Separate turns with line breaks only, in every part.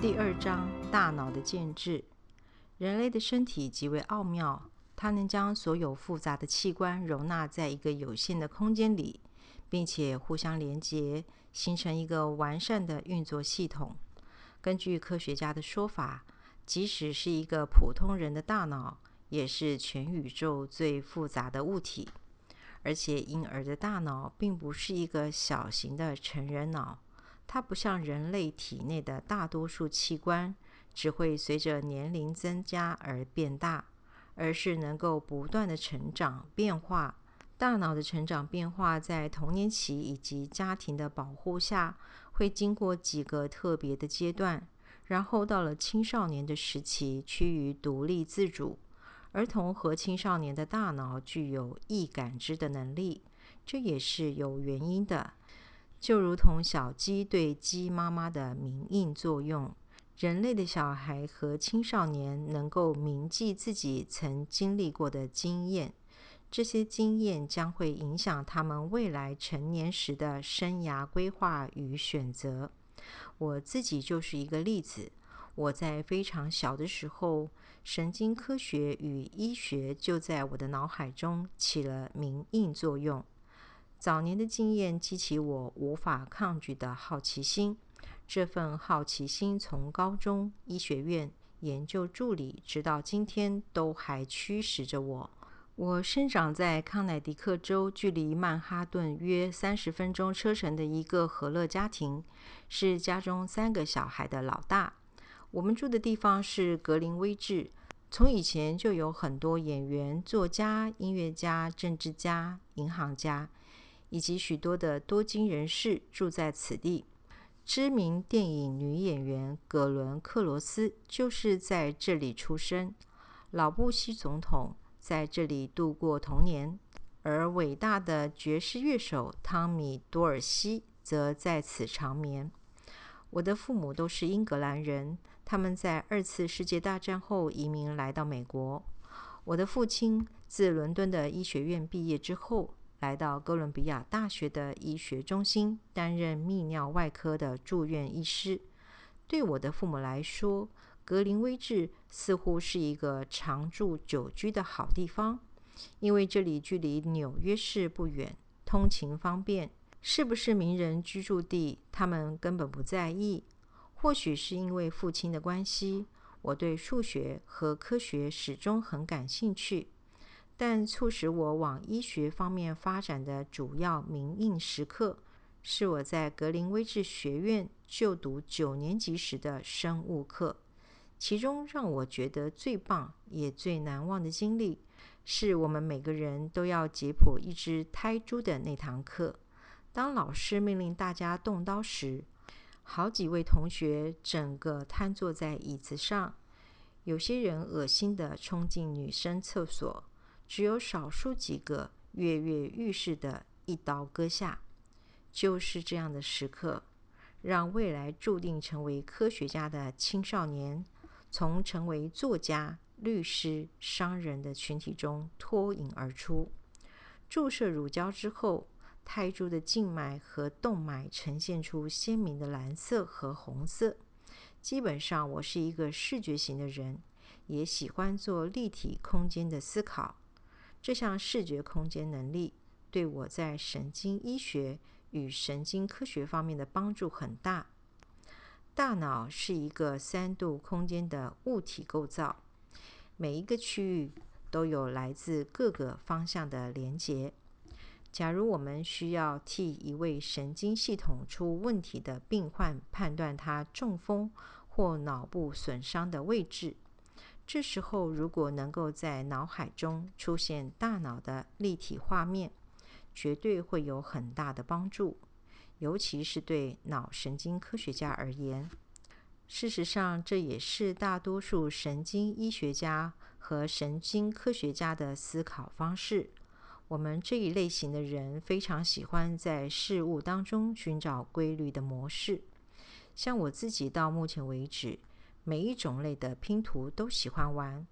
第二章：大脑的建制。人类的身体极为奥妙，它能将所有复杂的器官容纳在一个有限的空间里，并且互相连接，形成一个完善的运作系统。根据科学家的说法，即使是一个普通人的大脑，也是全宇宙最复杂的物体。而且，婴儿的大脑并不是一个小型的成人脑，它不像人类体内的大多数器官，只会随着年龄增加而变大，而是能够不断的成长变化。大脑的成长变化在童年期以及家庭的保护下，会经过几个特别的阶段，然后到了青少年的时期，趋于独立自主。儿童和青少年的大脑具有易感知的能力，这也是有原因的。就如同小鸡对鸡妈妈的铭印作用，人类的小孩和青少年能够铭记自己曾经历过的经验，这些经验将会影响他们未来成年时的生涯规划与选择。我自己就是一个例子。我在非常小的时候，神经科学与医学就在我的脑海中起了明印作用。早年的经验激起我无法抗拒的好奇心，这份好奇心从高中、医学院、研究助理，直到今天都还驱使着我。我生长在康乃狄克州，距离曼哈顿约三十分钟车程的一个和乐家庭，是家中三个小孩的老大。我们住的地方是格林威治，从以前就有很多演员、作家、音乐家、政治家、银行家，以及许多的多金人士住在此地。知名电影女演员葛伦·克罗斯就是在这里出生，老布希总统在这里度过童年，而伟大的爵士乐手汤米·多尔西则在此长眠。我的父母都是英格兰人。他们在二次世界大战后移民来到美国。我的父亲自伦敦的医学院毕业之后，来到哥伦比亚大学的医学中心担任泌尿外科的住院医师。对我的父母来说，格林威治似乎是一个常住久居的好地方，因为这里距离纽约市不远，通勤方便。是不是名人居住地，他们根本不在意。或许是因为父亲的关系，我对数学和科学始终很感兴趣。但促使我往医学方面发展的主要铭印时刻，是我在格林威治学院就读九年级时的生物课。其中让我觉得最棒也最难忘的经历，是我们每个人都要解剖一只胎猪的那堂课。当老师命令大家动刀时，好几位同学整个瘫坐在椅子上，有些人恶心地冲进女生厕所，只有少数几个跃跃欲试的一刀割下。就是这样的时刻，让未来注定成为科学家的青少年，从成为作家、律师、商人的群体中脱颖而出。注射乳胶之后。胎珠的静脉和动脉呈现出鲜明的蓝色和红色。基本上，我是一个视觉型的人，也喜欢做立体空间的思考。这项视觉空间能力对我在神经医学与神经科学方面的帮助很大。大脑是一个三度空间的物体构造，每一个区域都有来自各个方向的连接。假如我们需要替一位神经系统出问题的病患判断他中风或脑部损伤的位置，这时候如果能够在脑海中出现大脑的立体画面，绝对会有很大的帮助，尤其是对脑神经科学家而言。事实上，这也是大多数神经医学家和神经科学家的思考方式。我们这一类型的人非常喜欢在事物当中寻找规律的模式。像我自己到目前为止，每一种类的拼图都喜欢玩。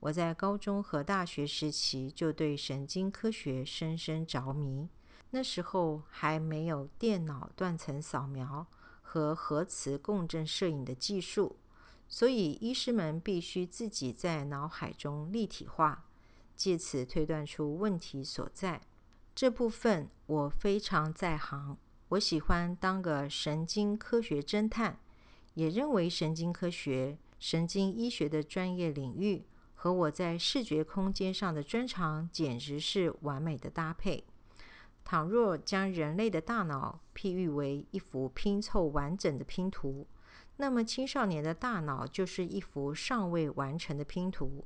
我在高中和大学时期就对神经科学深深着迷。那时候还没有电脑断层扫描和核磁共振摄影的技术，所以医师们必须自己在脑海中立体化，借此推断出问题所在。这部分我非常在行，我喜欢当个神经科学侦探，也认为神经科学、神经医学的专业领域和我在视觉空间上的专长简直是完美的搭配。倘若将人类的大脑譬喻为一幅拼凑完整的拼图，那么青少年的大脑就是一幅尚未完成的拼图。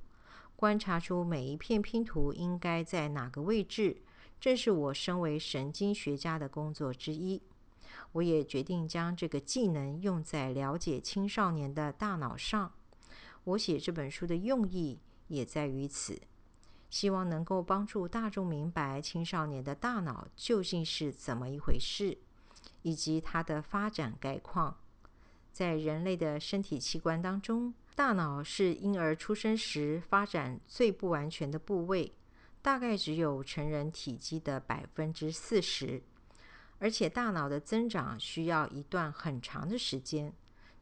观察出每一片拼图应该在哪个位置。正是我身为神经学家的工作之一。我也决定将这个技能用在了解青少年的大脑上。我写这本书的用意也在于此，希望能够帮助大众明白青少年的大脑究竟是怎么一回事，以及它的发展概况。在人类的身体器官当中，大脑是婴儿出生时发展最不完全的部位。大概只有成人体积的百分之四十，而且大脑的增长需要一段很长的时间。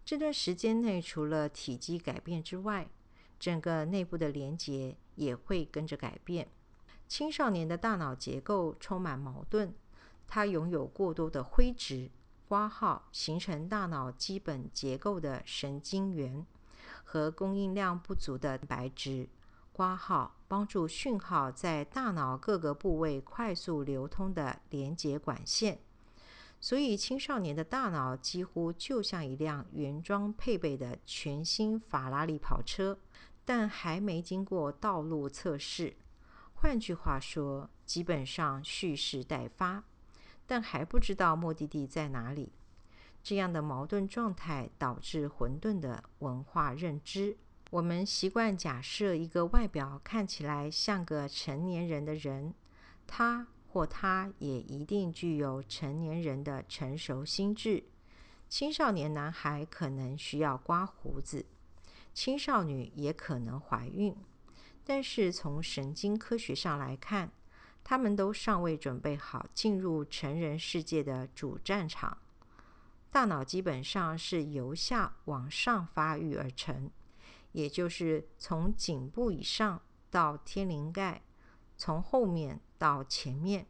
这段时间内，除了体积改变之外，整个内部的连接也会跟着改变。青少年的大脑结构充满矛盾，它拥有过多的灰质挂号形成大脑基本结构的神经元和供应量不足的白质。挂号帮助讯号在大脑各个部位快速流通的连接管线，所以青少年的大脑几乎就像一辆原装配备的全新法拉利跑车，但还没经过道路测试。换句话说，基本上蓄势待发，但还不知道目的地在哪里。这样的矛盾状态导致混沌的文化认知。我们习惯假设一个外表看起来像个成年人的人，他或她也一定具有成年人的成熟心智。青少年男孩可能需要刮胡子，青少女也可能怀孕，但是从神经科学上来看，他们都尚未准备好进入成人世界的主战场。大脑基本上是由下往上发育而成。也就是从颈部以上到天灵盖，从后面到前面。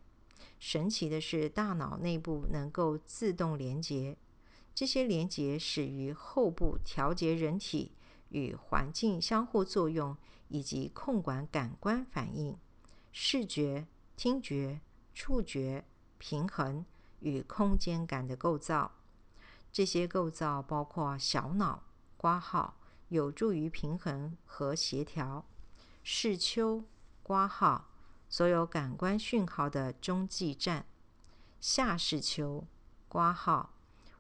神奇的是，大脑内部能够自动连接，这些连接始于后部调节人体与环境相互作用，以及控管感官反应、视觉、听觉、触觉、平衡与空间感的构造。这些构造包括小脑、挂号。有助于平衡和协调视丘挂号所有感官讯号的中继站，下视丘挂号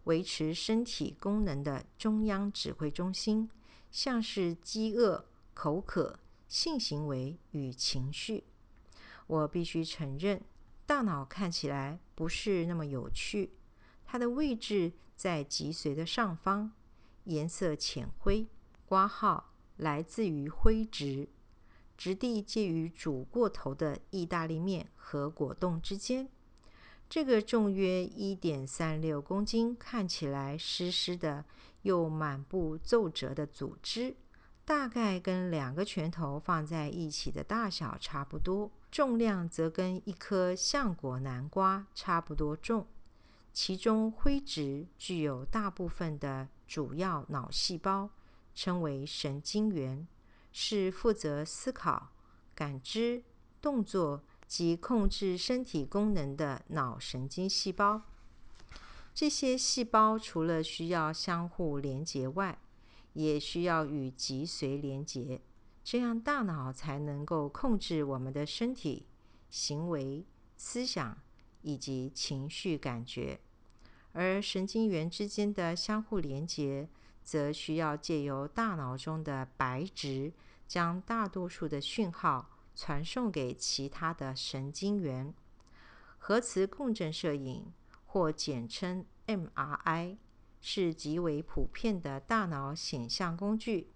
维持身体功能的中央指挥中心，像是饥饿、口渴、性行为与情绪。我必须承认，大脑看起来不是那么有趣。它的位置在脊髓的上方，颜色浅灰。挂号来自于灰质，质地介于煮过头的意大利面和果冻之间。这个重约一点三六公斤、看起来湿湿的又满布皱褶的组织，大概跟两个拳头放在一起的大小差不多，重量则跟一颗橡果南瓜差不多重。其中灰质具有大部分的主要脑细胞。称为神经元，是负责思考、感知、动作及控制身体功能的脑神经细胞。这些细胞除了需要相互连接外，也需要与脊髓连接，这样大脑才能够控制我们的身体、行为、思想以及情绪感觉。而神经元之间的相互连接。则需要借由大脑中的白质，将大多数的讯号传送给其他的神经元。核磁共振摄影，或简称 MRI，是极为普遍的大脑显像工具。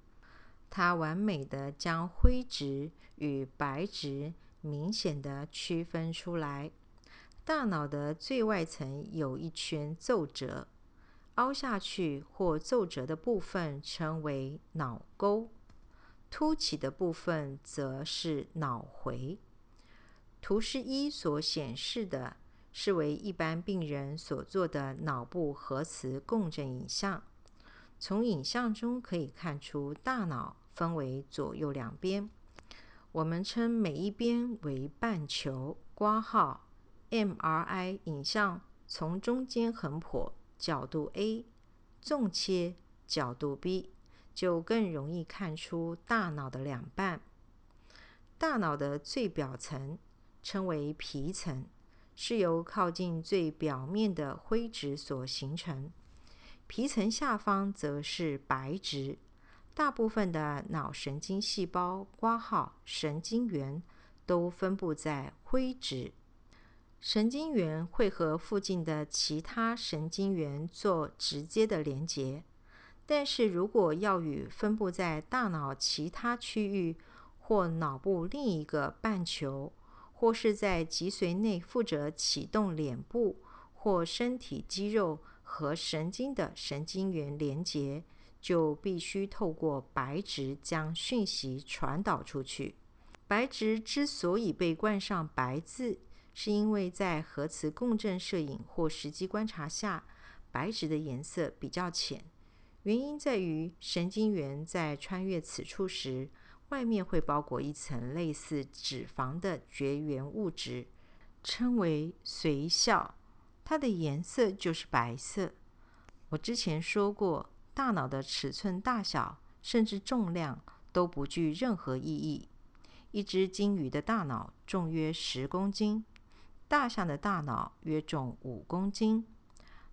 它完美的将灰质与白质明显的区分出来。大脑的最外层有一圈皱褶。凹下去或皱褶的部分称为脑沟，凸起的部分则是脑回。图示一所显示的是为一般病人所做的脑部核磁共振影像。从影像中可以看出，大脑分为左右两边，我们称每一边为半球。挂号 MRI 影像从中间横剖角度 A，纵切角度 B，就更容易看出大脑的两半。大脑的最表层称为皮层，是由靠近最表面的灰质所形成。皮层下方则是白质，大部分的脑神经细胞（括号神经元）都分布在灰质。神经元会和附近的其他神经元做直接的连接，但是如果要与分布在大脑其他区域或脑部另一个半球，或是在脊髓内负责启动脸部或身体肌肉。和神经的神经元连接，就必须透过白质将讯息传导出去。白质之所以被冠上“白”字，是因为在核磁共振摄影或实际观察下，白质的颜色比较浅。原因在于神经元在穿越此处时，外面会包裹一层类似脂肪的绝缘物质，称为髓鞘。它的颜色就是白色。我之前说过，大脑的尺寸大小甚至重量都不具任何意义。一只鲸鱼的大脑重约十公斤，大象的大脑约重五公斤。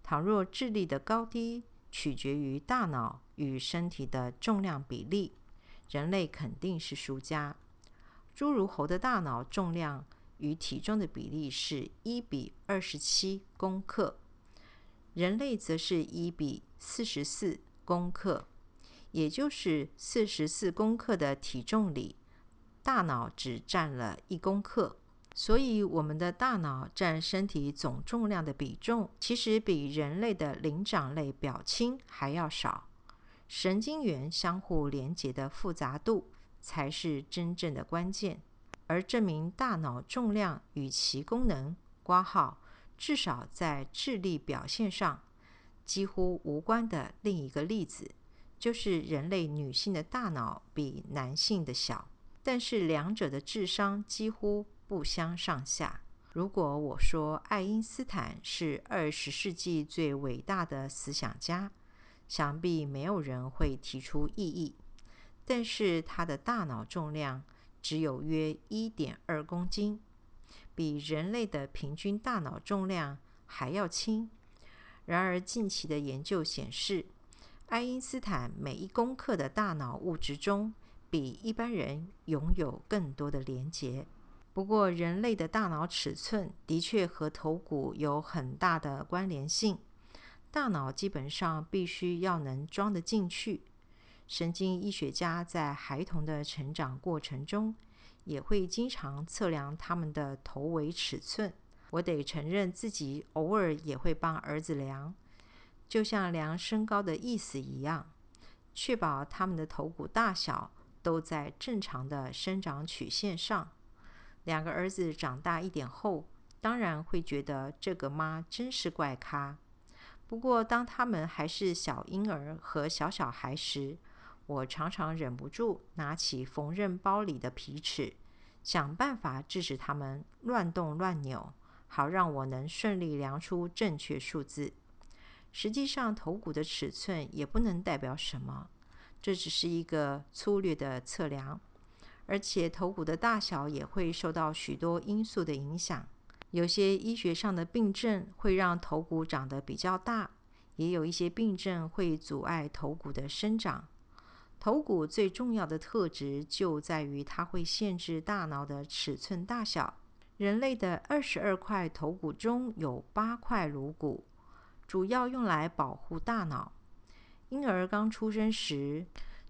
倘若智力的高低取决于大脑与身体的重量比例，人类肯定是输家。侏儒猴的大脑重量。与体重的比例是一比二十七公克，人类则是一比四十四公克，也就是四十四公克的体重里，大脑只占了一公克。所以，我们的大脑占身体总重量的比重，其实比人类的灵长类表亲还要少。神经元相互连接的复杂度才是真正的关键。而证明大脑重量与其功能挂号，至少在智力表现上几乎无关的另一个例子，就是人类女性的大脑比男性的小，但是两者的智商几乎不相上下。如果我说爱因斯坦是二十世纪最伟大的思想家，想必没有人会提出异议。但是他的大脑重量。只有约一点二公斤，比人类的平均大脑重量还要轻。然而，近期的研究显示，爱因斯坦每一公克的大脑物质中，比一般人拥有更多的连结。不过，人类的大脑尺寸的确和头骨有很大的关联性。大脑基本上必须要能装得进去。神经医学家在孩童的成长过程中，也会经常测量他们的头围尺寸。我得承认自己偶尔也会帮儿子量，就像量身高的意思一样，确保他们的头骨大小都在正常的生长曲线上。两个儿子长大一点后，当然会觉得这个妈真是怪咖。不过，当他们还是小婴儿和小小孩时，我常常忍不住拿起缝纫包里的皮尺，想办法制止他们乱动乱扭，好让我能顺利量出正确数字。实际上，头骨的尺寸也不能代表什么，这只是一个粗略的测量。而且，头骨的大小也会受到许多因素的影响。有些医学上的病症会让头骨长得比较大，也有一些病症会阻碍头骨的生长。头骨最重要的特质就在于它会限制大脑的尺寸大小。人类的二十二块头骨中有八块颅骨，主要用来保护大脑。婴儿刚出生时，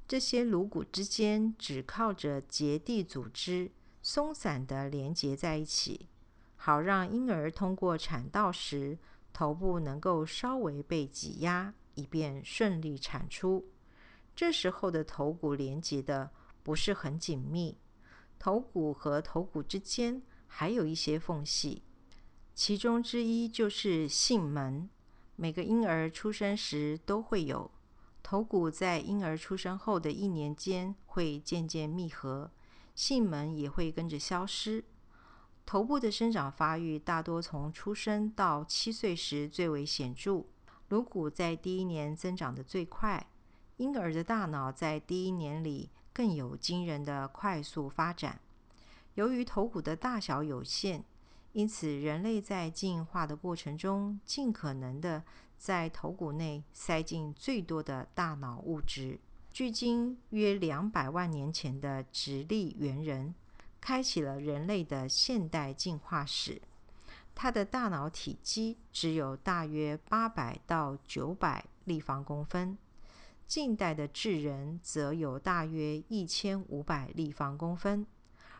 这些颅骨之间只靠着结缔组织松散的连接在一起，好让婴儿通过产道时头部能够稍微被挤压。以便顺利产出。这时候的头骨连接的不是很紧密，头骨和头骨之间还有一些缝隙，其中之一就是囟门。每个婴儿出生时都会有头骨，在婴儿出生后的一年间会渐渐密合，囟门也会跟着消失。头部的生长发育大多从出生到七岁时最为显著，颅骨在第一年增长得最快。婴儿的大脑在第一年里更有惊人的快速发展。由于头骨的大小有限，因此人类在进化的过程中尽可能的在头骨内塞进最多的大脑物质。距今约两百万年前的直立猿人。开启了人类的现代进化史。它的大脑体积只有大约八百到九百立方公分，近代的智人则有大约一千五百立方公分，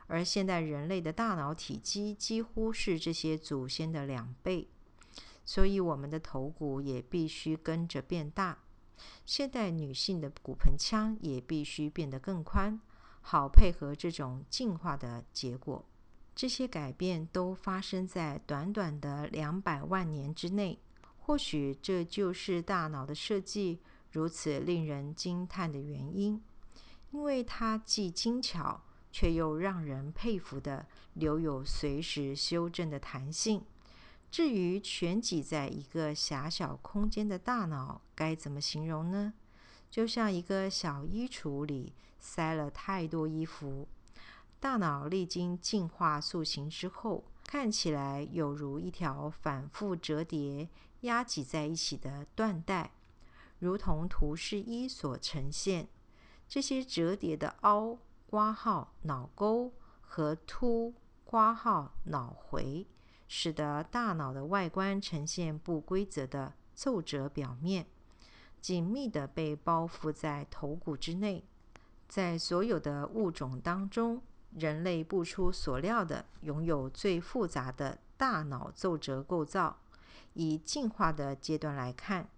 而现代人类的大脑体积几乎是这些祖先的两倍，所以我们的头骨也必须跟着变大。现代女性的骨盆腔也必须变得更宽。好配合这种进化的结果，这些改变都发生在短短的两百万年之内。或许这就是大脑的设计如此令人惊叹的原因，因为它既精巧，却又让人佩服的留有随时修正的弹性。至于全挤在一个狭小空间的大脑，该怎么形容呢？就像一个小衣橱里。塞了太多衣服，大脑历经进化塑形之后，看起来有如一条反复折叠、压挤在一起的缎带，如同图示一所呈现。这些折叠的凹、刮号、脑沟和凸、刮号、脑回，使得大脑的外观呈现不规则的皱褶表面，紧密地被包覆在头骨之内。在所有的物种当中，人类不出所料的拥有最复杂的大脑皱褶构造。以进化的阶段来看，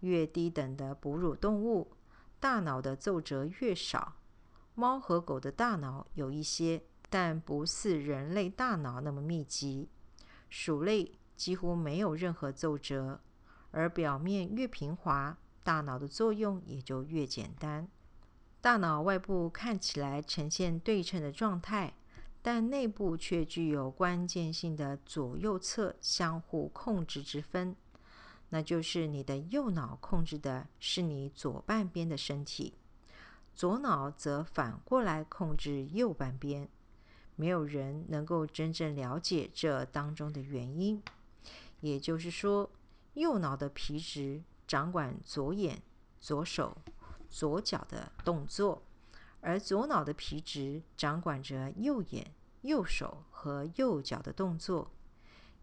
越低等的哺乳动物大脑的皱褶越少。猫和狗的大脑有一些，但不似人类大脑那么密集。鼠类几乎没有任何皱褶，而表面越平滑，大脑的作用也就越简单。大脑外部看起来呈现对称的状态，但内部却具有关键性的左右侧相互控制之分。那就是你的右脑控制的是你左半边的身体，左脑则反过来控制右半边。没有人能够真正了解这当中的原因。也就是说，右脑的皮质掌管左眼、左手。左脚的动作，而左脑的皮质掌管着右眼、右手和右脚的动作。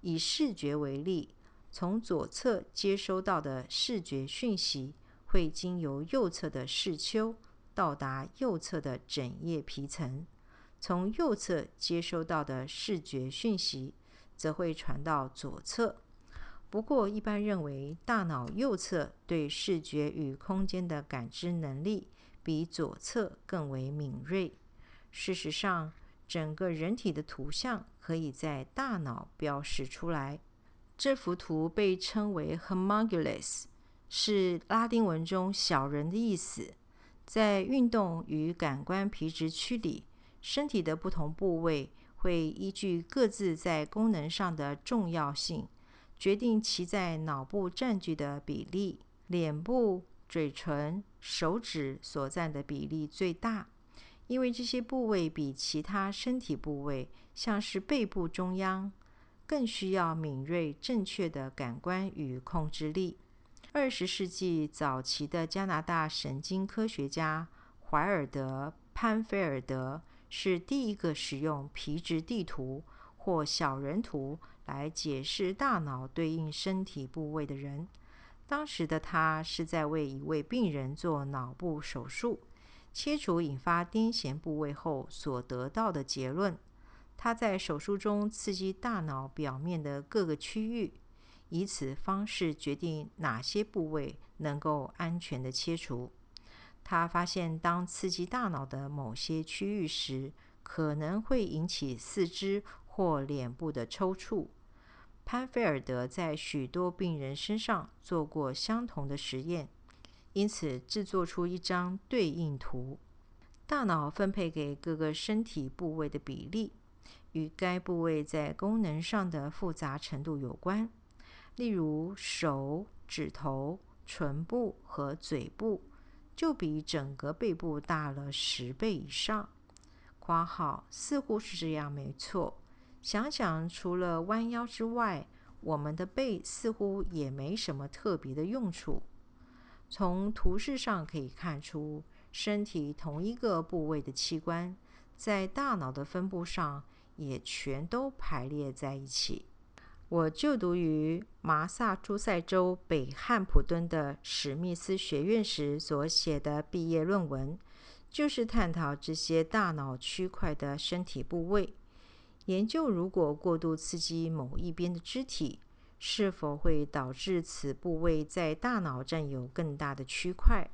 以视觉为例，从左侧接收到的视觉讯息会经由右侧的视丘到达右侧的枕叶皮层，从右侧接收到的视觉讯息则会传到左侧。不过，一般认为，大脑右侧对视觉与空间的感知能力比左侧更为敏锐。事实上，整个人体的图像可以在大脑标示出来。这幅图被称为 “homunculus”，是拉丁文中“小人”的意思。在运动与感官皮质区里，身体的不同部位会依据各自在功能上的重要性。决定其在脑部占据的比例，脸部、嘴唇、手指所占的比例最大，因为这些部位比其他身体部位，像是背部中央，更需要敏锐、正确的感官与控制力。二十世纪早期的加拿大神经科学家怀尔德·潘菲尔德是第一个使用皮质地图或小人图。来解释大脑对应身体部位的人，当时的他是在为一位病人做脑部手术，切除引发癫痫部位后所得到的结论。他在手术中刺激大脑表面的各个区域，以此方式决定哪些部位能够安全的切除。他发现，当刺激大脑的某些区域时，可能会引起四肢或脸部的抽搐。潘菲尔德在许多病人身上做过相同的实验，因此制作出一张对应图。大脑分配给各个身体部位的比例，与该部位在功能上的复杂程度有关。例如，手指头、唇部和嘴部就比整个背部大了十倍以上。括号似乎是这样，没错。想想，除了弯腰之外，我们的背似乎也没什么特别的用处。从图示上可以看出，身体同一个部位的器官，在大脑的分布上也全都排列在一起。我就读于麻萨诸塞州北汉普敦的史密斯学院时所写的毕业论文，就是探讨这些大脑区块的身体部位。研究如果过度刺激某一边的肢体，是否会导致此部位在大脑占有更大的区块。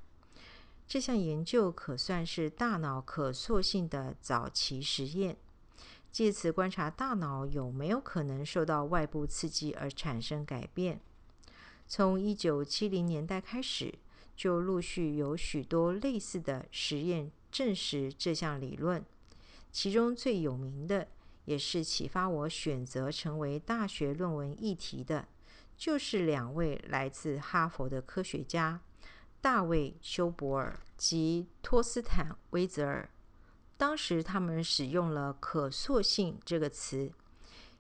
这项研究可算是大脑可塑性的早期实验，借此观察大脑有没有可能受到外部刺激而产生改变。从一九七零年代开始，就陆续有许多类似的实验证实这项理论，其中最有名的。也是启发我选择成为大学论文议题的，就是两位来自哈佛的科学家大卫·休伯尔及托斯坦·威泽尔。当时他们使用了“可塑性”这个词，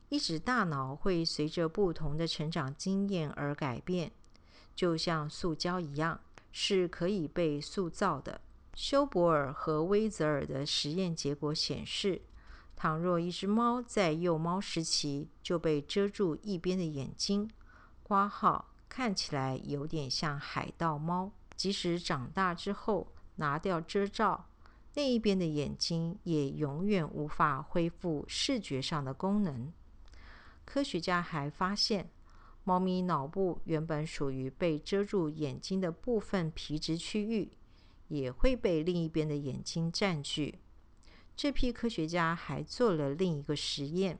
一指大脑会随着不同的成长经验而改变，就像塑胶一样，是可以被塑造的。休伯尔和威泽尔的实验结果显示。倘若一只猫在幼猫时期就被遮住一边的眼睛，挂号看起来有点像海盗猫，即使长大之后拿掉遮罩，那一边的眼睛也永远无法恢复视觉上的功能。科学家还发现，猫咪脑部原本属于被遮住眼睛的部分皮质区域，也会被另一边的眼睛占据。这批科学家还做了另一个实验，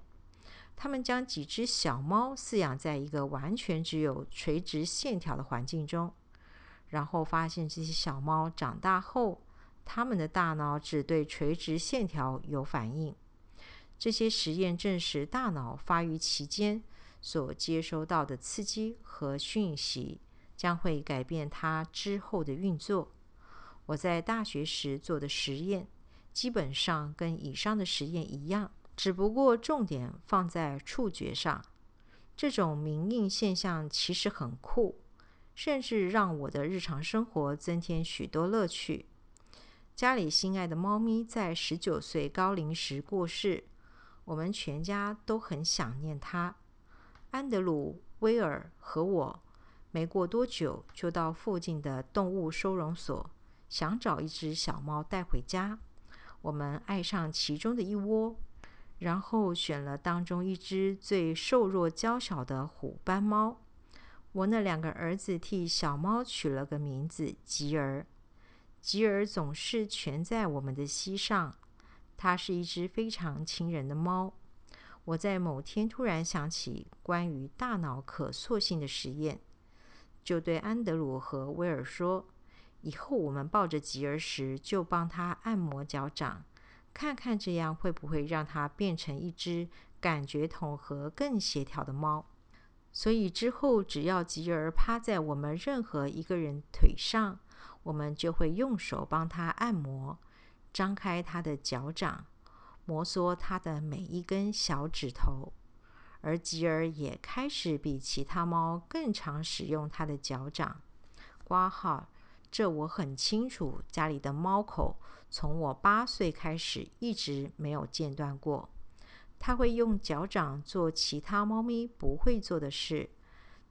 他们将几只小猫饲养在一个完全只有垂直线条的环境中，然后发现这些小猫长大后，他们的大脑只对垂直线条有反应。这些实验证实，大脑发育期间所接收到的刺激和讯息将会改变它之后的运作。我在大学时做的实验。基本上跟以上的实验一样，只不过重点放在触觉上。这种明映现象其实很酷，甚至让我的日常生活增添许多乐趣。家里心爱的猫咪在十九岁高龄时过世，我们全家都很想念它。安德鲁、威尔和我没过多久就到附近的动物收容所，想找一只小猫带回家。我们爱上其中的一窝，然后选了当中一只最瘦弱娇小的虎斑猫。我那两个儿子替小猫取了个名字吉儿。吉尔总是蜷在我们的膝上，它是一只非常亲人的猫。我在某天突然想起关于大脑可塑性的实验，就对安德鲁和威尔说。以后我们抱着吉儿时，就帮他按摩脚掌，看看这样会不会让它变成一只感觉统合更协调的猫。所以之后，只要吉儿趴在我们任何一个人腿上，我们就会用手帮他按摩，张开他的脚掌，摩挲他的每一根小指头。而吉尔也开始比其他猫更常使用它的脚掌，挂号。这我很清楚，家里的猫口从我八岁开始一直没有间断过。它会用脚掌做其他猫咪不会做的事。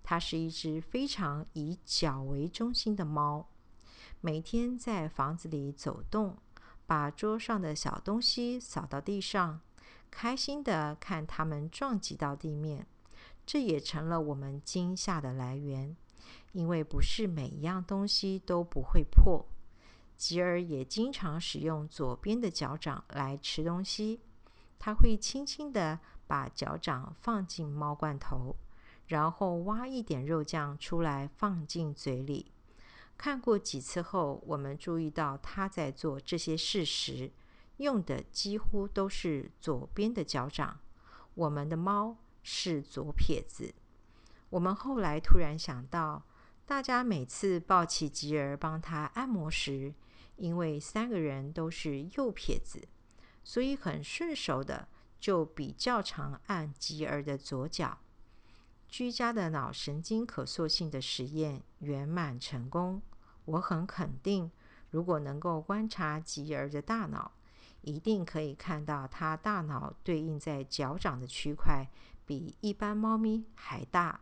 它是一只非常以脚为中心的猫，每天在房子里走动，把桌上的小东西扫到地上，开心的看它们撞击到地面，这也成了我们惊吓的来源，因为不是每一样东西都不会破。吉尔也经常使用左边的脚掌来吃东西，他会轻轻的把脚掌放进猫罐头，然后挖一点肉酱出来放进嘴里。看过几次后，我们注意到他在做这些事时，用的几乎都是左边的脚掌。我们的猫是左撇子。我们后来突然想到，大家每次抱起吉儿帮他按摩时，因为三个人都是右撇子，所以很顺手的就比较常按吉儿的左脚。居家的脑神经可塑性的实验圆满成功。我很肯定，如果能够观察吉儿的大脑，一定可以看到他大脑对应在脚掌的区块比一般猫咪还大，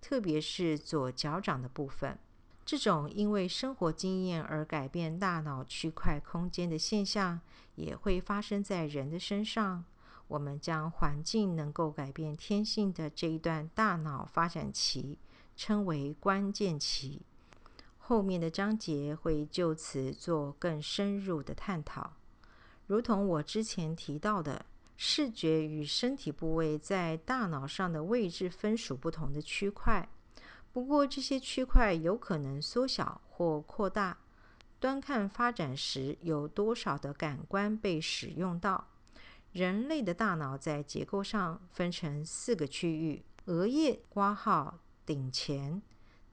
特别是左脚掌的部分。这种因为生活经验而改变大脑区块空间的现象，也会发生在人的身上。我们将环境能够改变天性的这一段大脑发展期称为关键期。后面的章节会就此做更深入的探讨。如同我之前提到的，视觉与身体部位在大脑上的位置分属不同的区块，不过这些区块有可能缩小或扩大，端看发展时有多少的感官被使用到。人类的大脑在结构上分成四个区域：额叶（括号顶前）、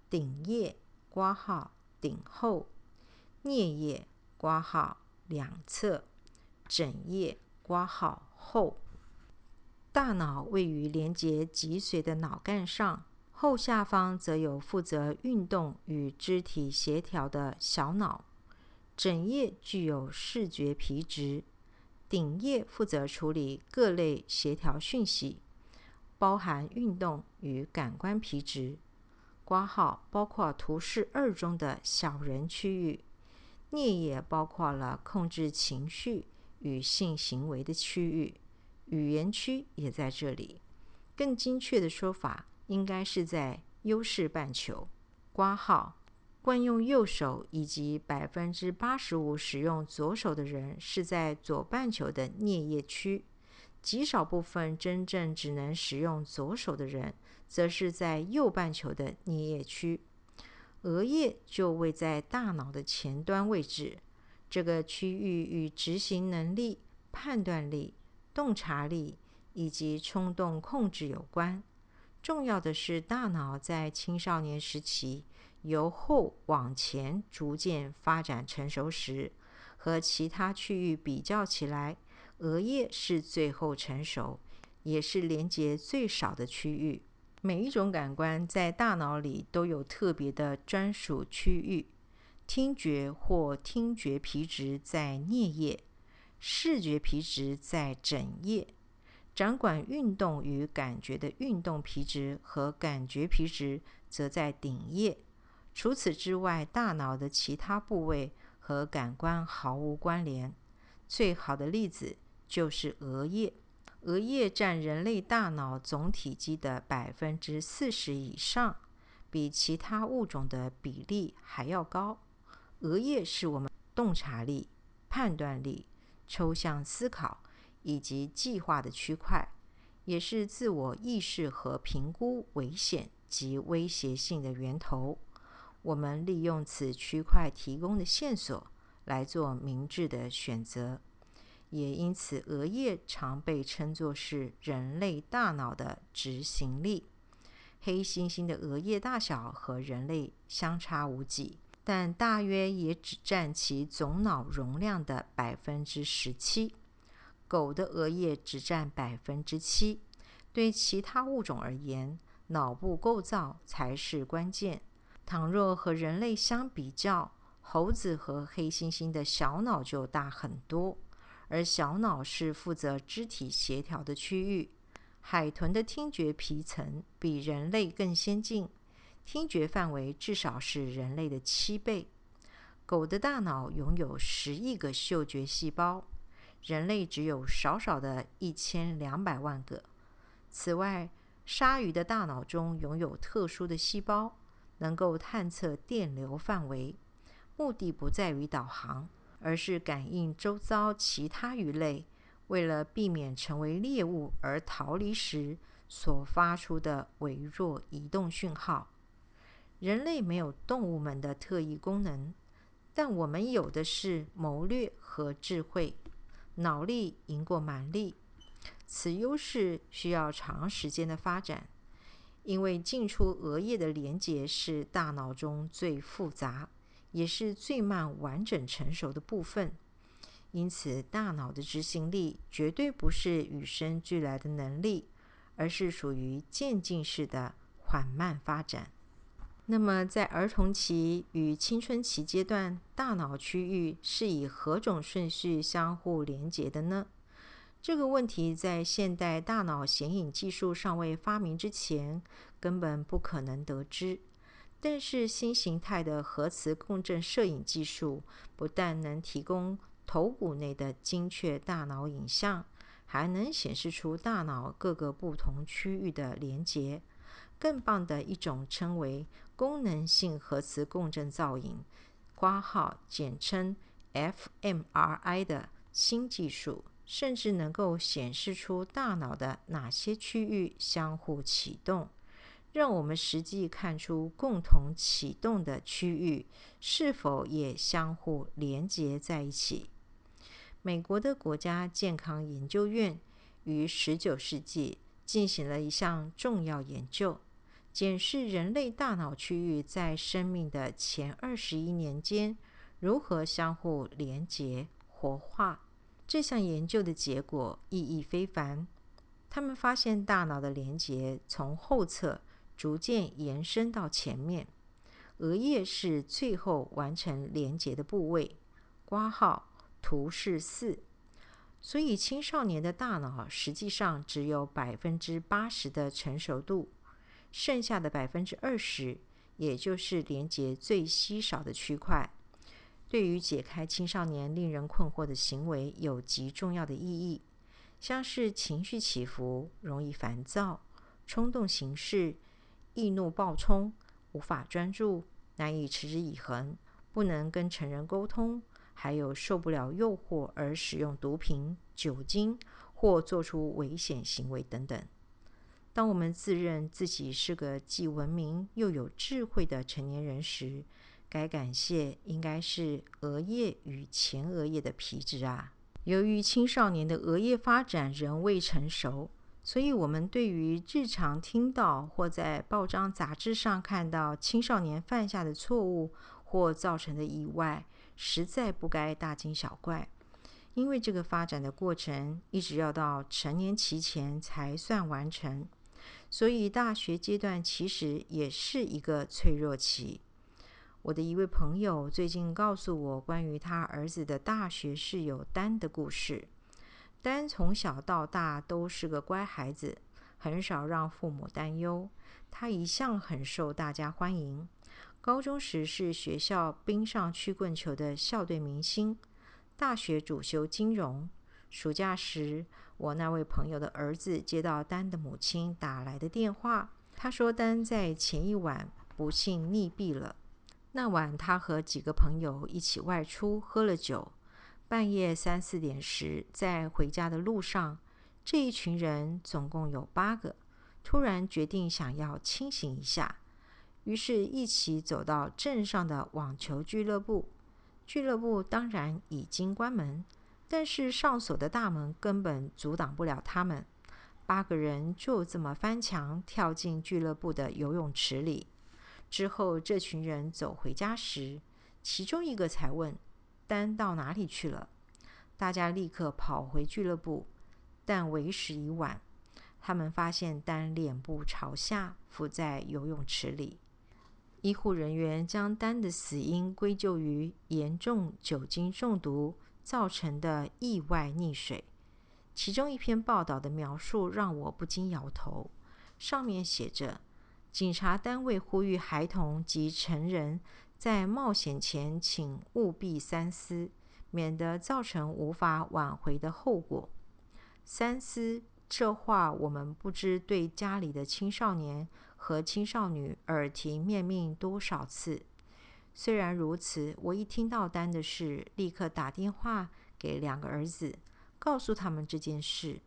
顶叶（括号顶后）、颞叶（括号两侧）、枕叶（括号后）。大脑位于连接脊髓的脑干上，后下方则有负责运动与肢体协调的小脑。枕叶具有视觉皮质。顶叶负责处理各类协调讯息，包含运动与感官皮质。挂号包括图示二中的小人区域。颞叶包括了控制情绪与性行为的区域。语言区也在这里。更精确的说法，应该是在优势半球。挂号。惯用右手以及百分之八十五使用左手的人是在左半球的颞叶区，极少部分真正只能使用左手的人，则是在右半球的颞叶区。额叶就位在大脑的前端位置，这个区域与执行能力、判断力、洞察力以及冲动控制有关。重要的是，大脑在青少年时期。由后往前逐渐发展成熟时，和其他区域比较起来，额叶是最后成熟，也是连接最少的区域。每一种感官在大脑里都有特别的专属区域。听觉或听觉皮质在颞叶，视觉皮质在枕叶，掌管运动与感觉的运动皮质和感觉皮质则在顶叶。除此之外，大脑的其他部位和感官毫无关联。最好的例子就是额叶，额叶占人类大脑总体积的百分之四十以上，比其他物种的比例还要高。额叶是我们洞察力、判断力、抽象思考以及计划的区块，也是自我意识和评估危险及威胁性的源头。我们利用此区块提供的线索来做明智的选择，也因此额叶常被称作是人类大脑的执行力。黑猩猩的额叶大小和人类相差无几，但大约也只占其总脑容量的百分之十七。狗的额叶只占百分之七。对其他物种而言，脑部构造才是关键。倘若和人类相比较，猴子和黑猩猩的小脑就大很多，而小脑是负责肢体协调的区域。海豚的听觉皮层比人类更先进，听觉范围至少是人类的七倍。狗的大脑拥有十亿个嗅觉细胞，人类只有少少的一千两百万个。此外，鲨鱼的大脑中拥有特殊的细胞，能够探测电流范围，目的不在于导航，而是感应周遭其他鱼类为了避免成为猎物而逃离时所发出的微弱移动讯号。人类没有动物们的特异功能，但我们有的是谋略和智慧，脑力赢过蛮力。此优势需要长时间的发展，因为进出额叶的连接是大脑中最复杂，也是最慢完整成熟的部分。因此，大脑的执行力绝对不是与生俱来的能力，而是属于渐进式的缓慢发展。那么，在儿童期与青春期阶段，大脑区域是以何种顺序相互连接的呢？这个问题在现代大脑显影技术尚未发明之前，根本不可能得知。但是，新形态的核磁共振摄影技术不但能提供头骨内的精确大脑影像，还能显示出大脑各个不同区域的连接。更棒的一种称为。功能性核磁共振造影（括号简称 fMRI） 的新技术，甚至能够显示出大脑的哪些区域相互启动，让我们实际看出共同启动的区域是否也相互连接在一起。美国的国家健康研究院于十九世纪进行了一项重要研究。检视人类大脑区域在生命的前二十一年间如何相互连接、活化。这项研究的结果意义非凡。他们发现大脑的连接从后侧逐渐延伸到前面，额叶是最后完成连接的部位。挂号图示四。所以青少年的大脑实际上只有百分之八十的成熟度。剩下的百分之二十，也就是连接最稀少的区块，对于解开青少年令人困惑的行为有极重要的意义。像是情绪起伏、容易烦躁、冲动行事、易怒暴冲、无法专注、难以持之以恒、不能跟成人沟通，还有受不了诱惑而使用毒品、酒精或做出危险行为等等。当我们自认自己是个既文明又有智慧的成年人时，该感谢应该是额叶与前额叶的皮质啊。由于青少年的额叶发展仍未成熟，所以我们对于日常听到或在报章杂志上看到青少年犯下的错误或造成的意外，实在不该大惊小怪，因为这个发展的过程一直要到成年期前才算完成。所以，大学阶段其实也是一个脆弱期。我的一位朋友最近告诉我关于他儿子的大学室友丹的故事。丹从小到大都是个乖孩子，很少让父母担忧。他一向很受大家欢迎。高中时是学校冰上曲棍球的校队明星，大学主修金融。暑假时，我那位朋友的儿子接到丹的母亲打来的电话，他说丹在前一晚不幸溺毙了。那晚他和几个朋友一起外出喝了酒，半夜三四点时，在回家的路上，这一群人总共有八个，突然决定想要清醒一下，于是一起走到镇上的网球俱乐部。俱乐部当然已经关门。但是上锁的大门根本阻挡不了他们。八个人就这么翻墙跳进俱乐部的游泳池里。之后，这群人走回家时，其中一个才问：“丹到哪里去了？”大家立刻跑回俱乐部，但为时已晚。他们发现丹脸部朝下浮在游泳池里。医护人员将丹的死因归咎于严重酒精中毒。造成的意外溺水，其中一篇报道的描述让我不禁摇头。上面写着：“警察单位呼吁孩童及成人在冒险前，请务必三思，免得造成无法挽回的后果。三思这话我们不知对家里的青少年和青少女耳提面命多少次。虽然如此，我一听到丹的事，立刻打电话给两个儿子，告诉他们这件事。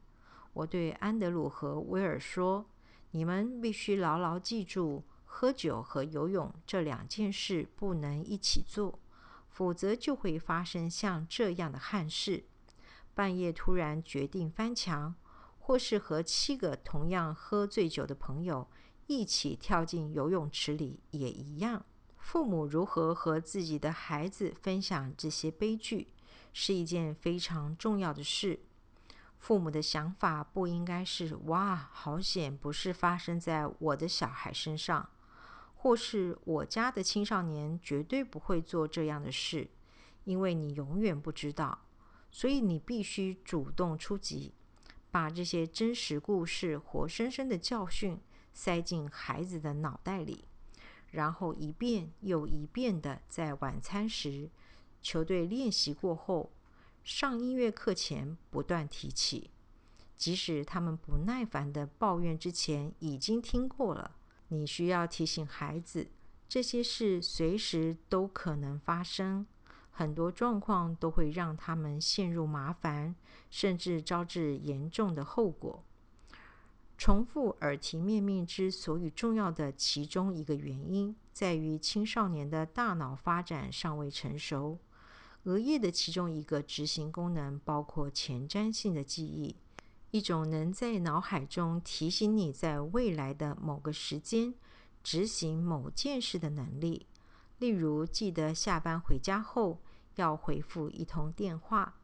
我对安德鲁和威尔说：“你们必须牢牢记住，喝酒和游泳这两件事不能一起做，否则就会发生像这样的憾事：半夜突然决定翻墙，或是和七个同样喝醉酒的朋友一起跳进游泳池里也一样。”父母如何和自己的孩子分享这些悲剧，是一件非常重要的事。父母的想法不应该是“哇，好险，不是发生在我的小孩身上”，或是“我家的青少年绝对不会做这样的事”，因为你永远不知道。所以你必须主动出击，把这些真实故事、活生生的教训塞进孩子的脑袋里。然后一遍又一遍的在晚餐时、球队练习过后、上音乐课前不断提起，即使他们不耐烦的抱怨之前已经听过了。你需要提醒孩子，这些事随时都可能发生，很多状况都会让他们陷入麻烦，甚至招致严重的后果。重复耳提面命之所以重要的其中一个原因，在于青少年的大脑发展尚未成熟。额叶的其中一个执行功能包括前瞻性的记忆，一种能在脑海中提醒你在未来的某个时间执行某件事的能力。例如，记得下班回家后要回复一通电话。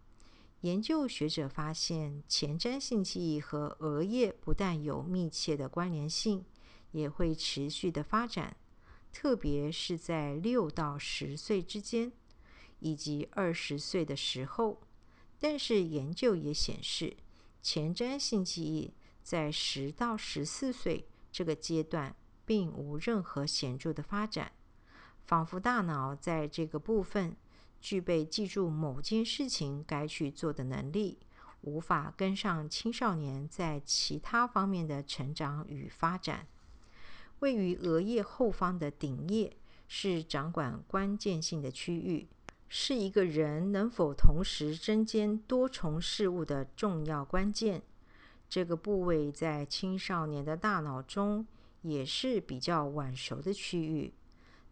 研究学者发现，前瞻性记忆和额叶不但有密切的关联性，也会持续的发展，特别是在六到十岁之间，以及二十岁的时候。但是，研究也显示，前瞻性记忆在十到十四岁这个阶段并无任何显著的发展，仿佛大脑在这个部分。具备记住某件事情该去做的能力，无法跟上青少年在其他方面的成长与发展。位于额叶后方的顶叶是掌管关键性的区域，是一个人能否同时针兼多重事物的重要关键。这个部位在青少年的大脑中也是比较晚熟的区域。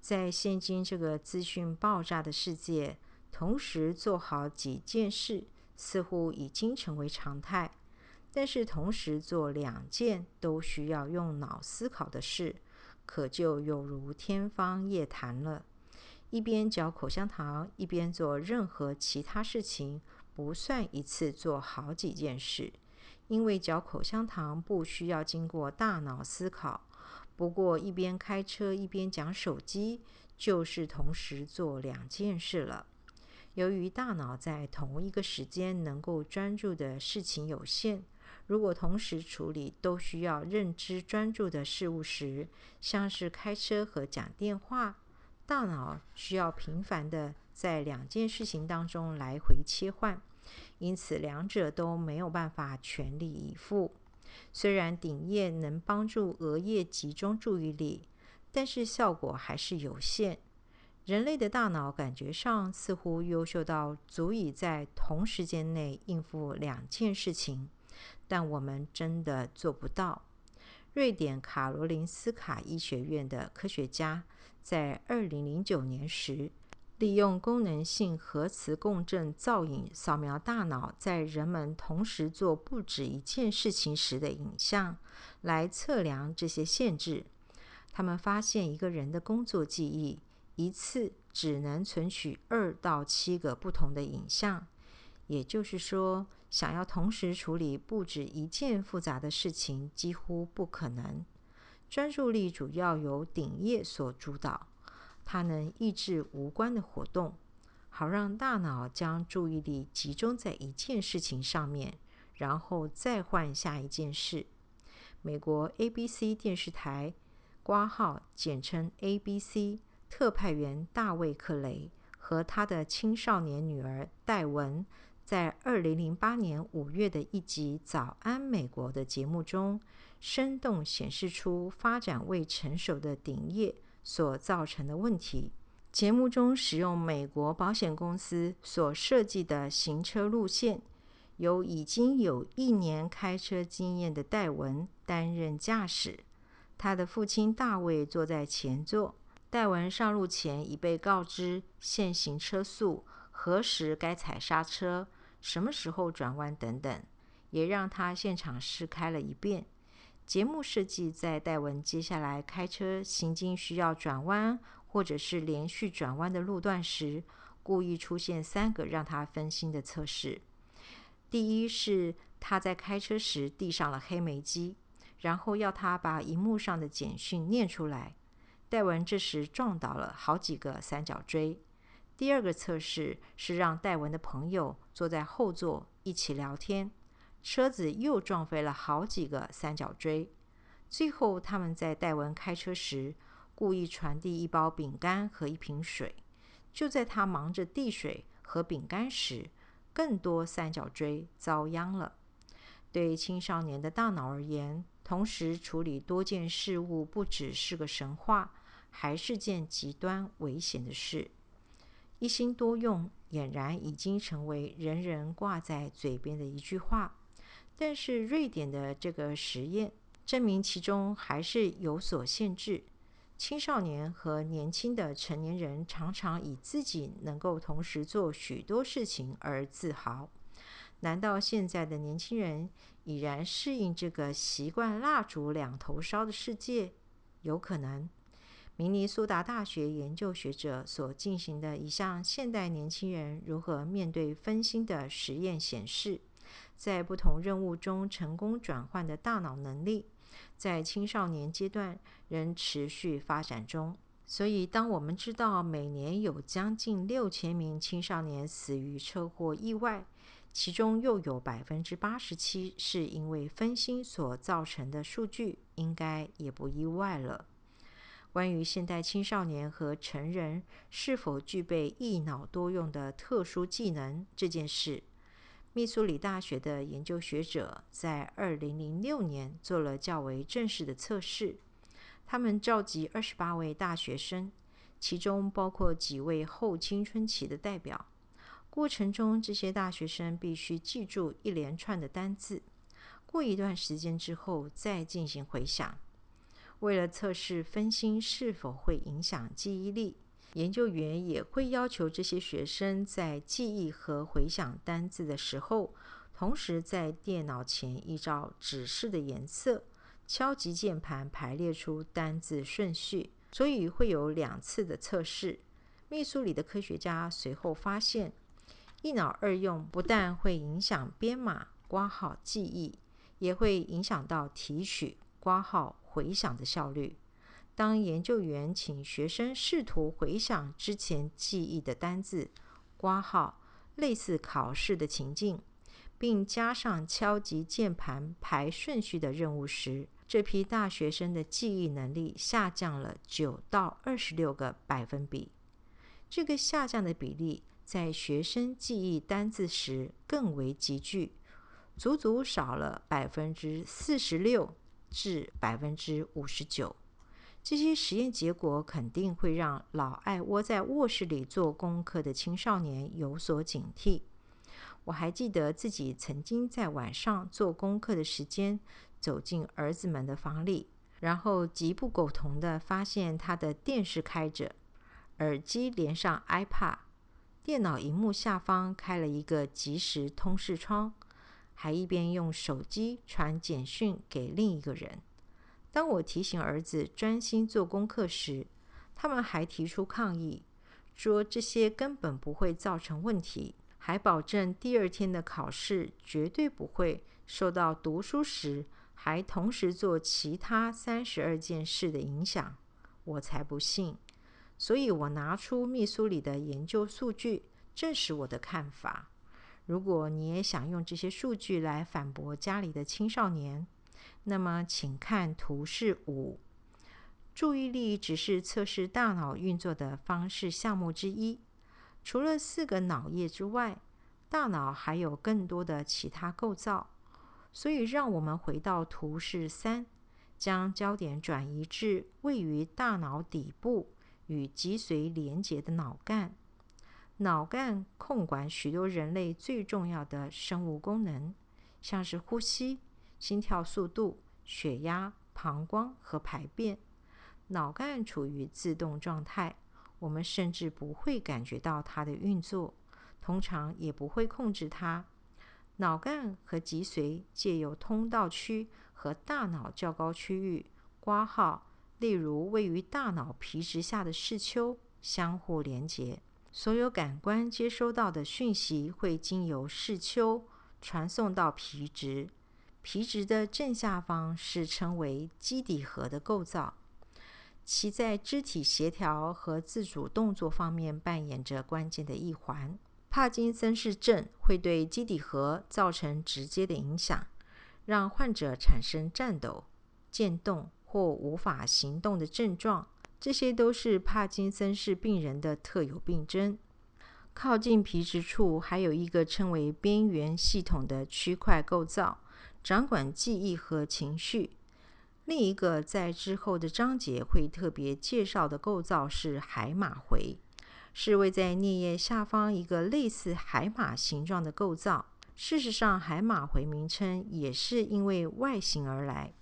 在现今这个资讯爆炸的世界，同时做好几件事似乎已经成为常态。但是，同时做两件都需要用脑思考的事，可就有如天方夜谭了。一边嚼口香糖，一边做任何其他事情，不算一次做好几件事，因为嚼口香糖不需要经过大脑思考。不过，一边开车一边讲手机，就是同时做两件事了。由于大脑在同一个时间能够专注的事情有限，如果同时处理都需要认知专注的事物时，像是开车和讲电话，大脑需要频繁的在两件事情当中来回切换，因此两者都没有办法全力以赴。虽然顶叶能帮助额叶集中注意力，但是效果还是有限。人类的大脑感觉上似乎优秀到足以在同时间内应付两件事情，但我们真的做不到。瑞典卡罗林斯卡医学院的科学家在二零零九年时。利用功能性核磁共振造影扫描大脑在人们同时做不止一件事情时的影像，来测量这些限制。他们发现，一个人的工作记忆一次只能存取二到七个不同的影像，也就是说，想要同时处理不止一件复杂的事情几乎不可能。专注力主要由顶叶所主导。它能抑制无关的活动，好让大脑将注意力集中在一件事情上面，然后再换下一件事。美国 ABC 电视台（挂号简称 ABC） 特派员大卫·克雷和他的青少年女儿戴文，在二零零八年五月的一集《早安美国》的节目中，生动显示出发展未成熟的顶业所造成的问题。节目中使用美国保险公司所设计的行车路线，由已经有一年开车经验的戴文担任驾驶，他的父亲大卫坐在前座。戴文上路前已被告知限行车速、何时该踩刹车。什么时候转弯等等，也让他现场试开了一遍。节目设计在戴文接下来开车行经需要转弯或者是连续转弯的路段时，故意出现三个让他分心的测试。第一是他在开车时递上了黑莓机，然后要他把荧幕上的简讯念出来。戴文这时撞倒了好几个三角锥。第二个测试是让戴文的朋友坐在后座一起聊天，车子又撞飞了好几个三角锥。最后，他们在戴文开车时故意传递一包饼干和一瓶水。就在他忙着递水和饼干时，更多三角锥遭殃了。对青少年的大脑而言，同时处理多件事物不只是个神话，还是件极端危险的事。一心多用俨然已经成为人人挂在嘴边的一句话，但是瑞典的这个实验证明其中还是有所限制。青少年和年轻的成年人常常以自己能够同时做许多事情而自豪。难道现在的年轻人已然适应这个习惯蜡烛两头烧的世界？有可能。明尼苏达大学研究学者所进行的一项现代年轻人如何面对分心的实验显示，在不同任务中成功转换的大脑能力，在青少年阶段仍持续发展中。所以，当我们知道每年有将近六千名青少年死于车祸意外，其中又有百分之八十七是因为分心所造成的数据，应该也不意外了。关于现代青少年和成人是否具备一脑多用的特殊技能这件事，密苏里大学的研究学者在2006年做了较为正式的测试。他们召集28位大学生，其中包括几位后青春期的代表。过程中，这些大学生必须记住一连串的单字，过一段时间之后再进行回想。为了测试分心是否会影响记忆力，研究员也会要求这些学生在记忆和回想单字的时候，同时在电脑前依照指示的颜色敲击键盘，排列出单字顺序。所以会有两次的测试。密苏里的科学家随后发现，一脑二用不但会影响编码、挂号记忆，也会影响到提取、挂号。回想的效率。当研究员请学生试图回想之前记忆的单字、挂号、类似考试的情境，并加上敲击键盘排顺序的任务时，这批大学生的记忆能力下降了九到二十六个百分比。这个下降的比例在学生记忆单字时更为急剧，足足少了百分之四十六。至百分之五十九，这些实验结果肯定会让老爱窝在卧室里做功课的青少年有所警惕。我还记得自己曾经在晚上做功课的时间，走进儿子们的房里，然后极不苟同的发现他的电视开着，耳机连上 iPad，电脑荧幕下方开了一个即时通视窗。还一边用手机传简讯给另一个人。当我提醒儿子专心做功课时，他们还提出抗议，说这些根本不会造成问题，还保证第二天的考试绝对不会受到读书时还同时做其他三十二件事的影响。我才不信！所以我拿出密苏里的研究数据，证实我的看法。如果你也想用这些数据来反驳家里的青少年，那么请看图示五。注意力只是测试大脑运作的方式项目之一。除了四个脑叶之外，大脑还有更多的其他构造。所以，让我们回到图示三，将焦点转移至位于大脑底部与脊髓连接的脑干。脑干控管许多人类最重要的生物功能，像是呼吸、心跳速度、血压、膀胱和排便。脑干处于自动状态，我们甚至不会感觉到它的运作，通常也不会控制它。脑干和脊髓借由通道区和大脑较高区域（挂号），例如位于大脑皮质下的视丘，相互连接。所有感官接收到的讯息会经由视丘传送到皮质。皮质的正下方是称为基底核的构造，其在肢体协调和自主动作方面扮演着关键的一环。帕金森氏症会对基底核造成直接的影响，让患者产生颤抖、渐动或无法行动的症状。这些都是帕金森氏病人的特有病症。靠近皮质处还有一个称为边缘系统的区块构造，掌管记忆和情绪。另一个在之后的章节会特别介绍的构造是海马回，是位在颞叶下方一个类似海马形状的构造。事实上，海马回名称也是因为外形而来，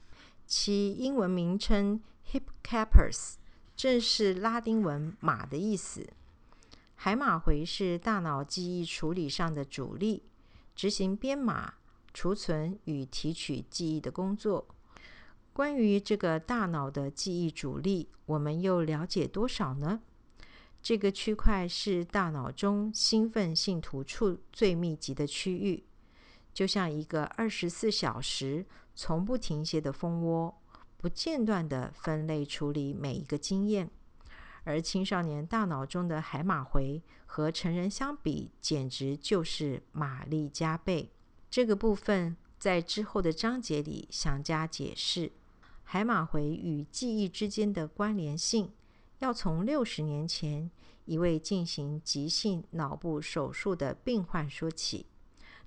其英文名称 Hippocampus。正是拉丁文“马”的意思。海马回是大脑记忆处理上的主力，执行编码、储存与提取记忆的工作。关于这个大脑的记忆主力，我们又了解多少呢？这个区块是大脑中兴奋性突触最密集的区域，就像一个二十四小时从不停歇的蜂窝。不间断地分类处理每一个经验，而青少年大脑中的海马回和成人相比，简直就是马力加倍。这个部分在之后的章节里详加解释。海马回与记忆之间的关联性，要从六十年前一位进行急性脑部手术的病患说起。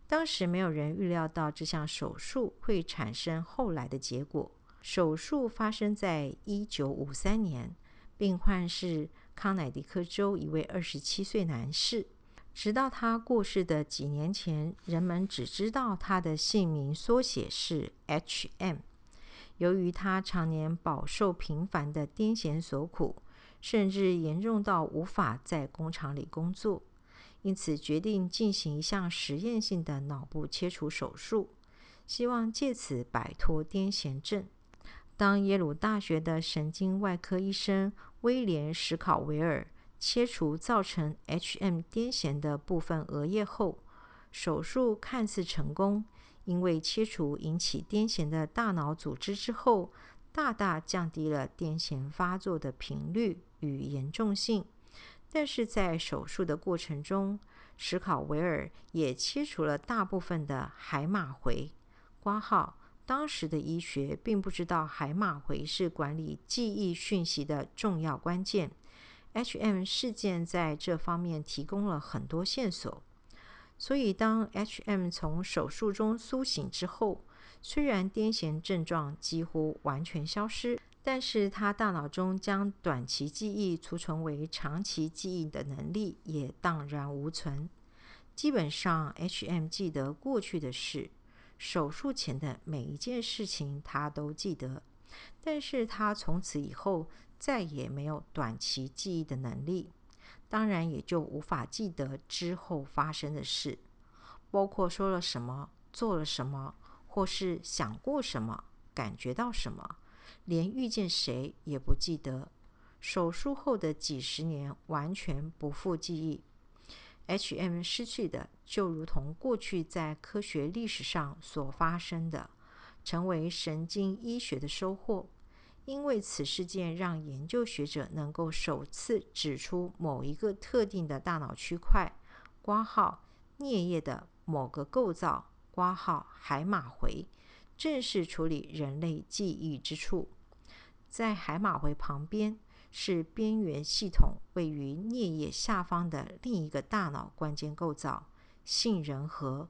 当时没有人预料到这项手术会产生后来的结果。手术发生在一九五三年，病患是康乃狄克州一位二十七岁男士。直到他过世的几年前，人们只知道他的姓名缩写是 H.M。由于他常年饱受频繁的癫痫所苦，甚至严重到无法在工厂里工作，因此决定进行一项实验性的脑部切除手术，希望借此摆脱癫痫症。当耶鲁大学的神经外科医生威廉·史考维尔切除造成 H.M. 癫痫的部分额叶后，手术看似成功，因为切除引起癫痫的大脑组织之后，大大降低了癫痫发作的频率与严重性。但是在手术的过程中，史考维尔也切除了大部分的海马回挂号。当时的医学并不知道海马回是管理记忆讯息的重要关键。H.M. 事件在这方面提供了很多线索。所以，当 H.M. 从手术中苏醒之后，虽然癫痫症状几乎完全消失，但是他大脑中将短期记忆储存为长期记忆的能力也荡然无存。基本上，H.M. 记得过去的事。手术前的每一件事情，他都记得，但是他从此以后再也没有短期记忆的能力，当然也就无法记得之后发生的事，包括说了什么、做了什么，或是想过什么、感觉到什么，连遇见谁也不记得。手术后的几十年完全不复记忆。H.M. 失去的，就如同过去在科学历史上所发生的，成为神经医学的收获。因为此事件让研究学者能够首次指出某一个特定的大脑区块（括号颞叶的某个构造）（括号海马回）正是处理人类记忆之处。在海马回旁边。是边缘系统位于颞叶下方的另一个大脑关键构造杏仁核，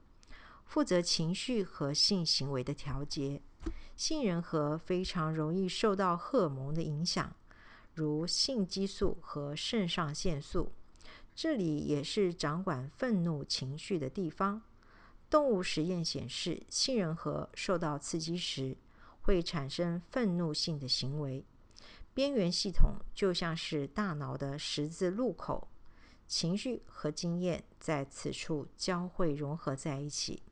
负责情绪和性行为的调节。杏仁核非常容易受到荷尔蒙的影响，如性激素和肾上腺素。这里也是掌管愤怒情绪的地方。动物实验显示，杏仁核受到刺激时会产生愤怒性的行为。边缘系统就像是大脑的十字路口，情绪和经验在此处交汇融合在一起。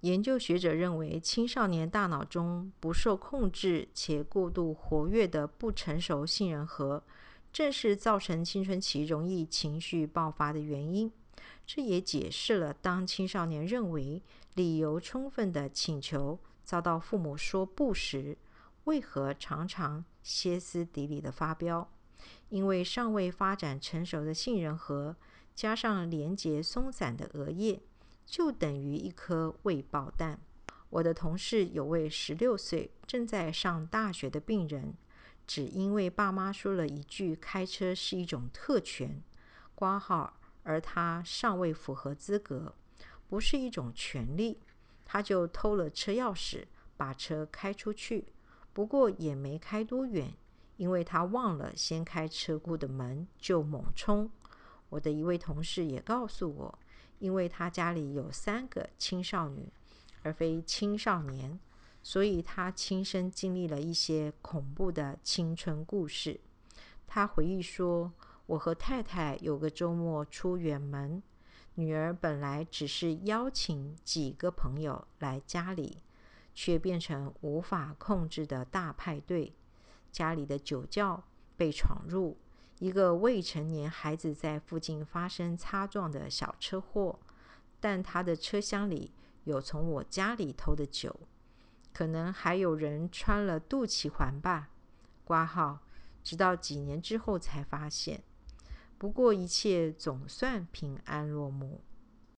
研究学者认为，青少年大脑中不受控制且过度活跃的不成熟杏仁核，正是造成青春期容易情绪爆发的原因。这也解释了当青少年认为理由充分的请求遭到父母说不时，为何常常歇斯底里的发飙。因为尚未发展成熟的杏仁核，加上连结松散的额叶。就等于一颗未爆弹。我的同事有位十六岁、正在上大学的病人，只因为爸妈说了一句“开车是一种特权”，挂号，而他尚未符合资格，不是一种权利，他就偷了车钥匙，把车开出去。不过也没开多远，因为他忘了先开车库的门，就猛冲。我的一位同事也告诉我。因为他家里有三个青少女，而非青少年，所以他亲身经历了一些恐怖的青春故事。他回忆说：“我和太太有个周末出远门，女儿本来只是邀请几个朋友来家里，却变成无法控制的大派对。家里的酒窖被闯入。”一个未成年孩子在附近发生擦撞的小车祸，但他的车厢里有从我家里偷的酒，可能还有人穿了肚脐环吧。挂号，直到几年之后才发现。不过一切总算平安落幕。